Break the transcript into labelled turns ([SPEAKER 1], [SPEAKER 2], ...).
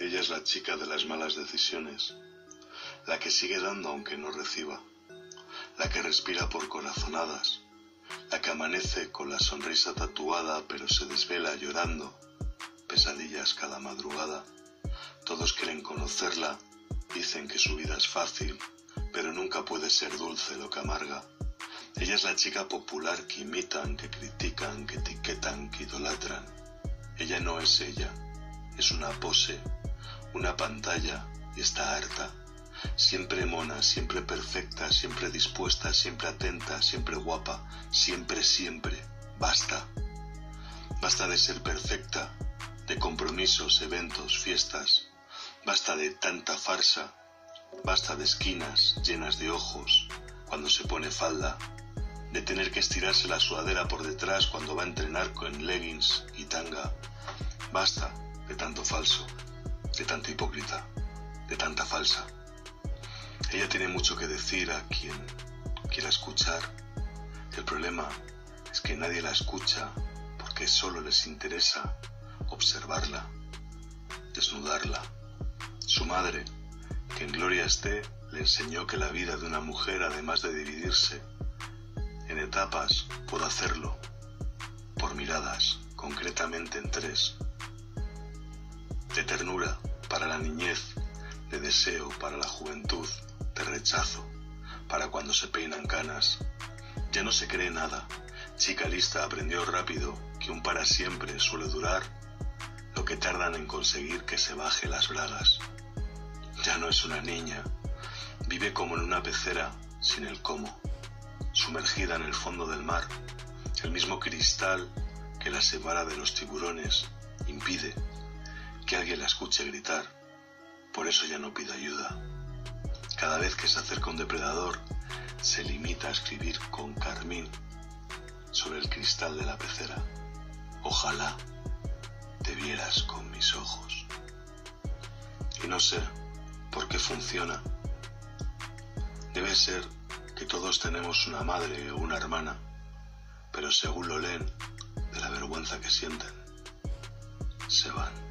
[SPEAKER 1] Ella es la chica de las malas decisiones, la que sigue dando aunque no reciba, la que respira por corazonadas, la que amanece con la sonrisa tatuada pero se desvela llorando, pesadillas cada madrugada. Todos quieren conocerla, dicen que su vida es fácil, pero nunca puede ser dulce lo que amarga. Ella es la chica popular que imitan, que critican, que etiquetan, que idolatran. Ella no es ella, es una pose, una pantalla y está harta. Siempre mona, siempre perfecta, siempre dispuesta, siempre atenta, siempre guapa, siempre, siempre. Basta. Basta de ser perfecta, de compromisos, eventos, fiestas. Basta de tanta farsa. Basta de esquinas llenas de ojos cuando se pone falda. De tener que estirarse la sudadera por detrás cuando va a entrenar con leggings y tanga. Basta de tanto falso de tanta hipócrita, de tanta falsa. Ella tiene mucho que decir a quien quiera escuchar. El problema es que nadie la escucha porque solo les interesa observarla, desnudarla. Su madre, que en gloria esté, le enseñó que la vida de una mujer, además de dividirse en etapas, puede hacerlo por miradas, concretamente en tres. De ternura, para la niñez, de deseo para la juventud, de rechazo, para cuando se peinan canas. Ya no se cree nada. Chica lista aprendió rápido que un para siempre suele durar lo que tardan en conseguir que se baje las bragas. Ya no es una niña, vive como en una pecera sin el cómo, sumergida en el fondo del mar. El mismo cristal que la separa de los tiburones impide que alguien la escuche gritar. Por eso ya no pide ayuda. Cada vez que se acerca un depredador, se limita a escribir con carmín sobre el cristal de la pecera. Ojalá te vieras con mis ojos. Y no sé por qué funciona. Debe ser que todos tenemos una madre o una hermana, pero según lo leen, de la vergüenza que sienten, se van.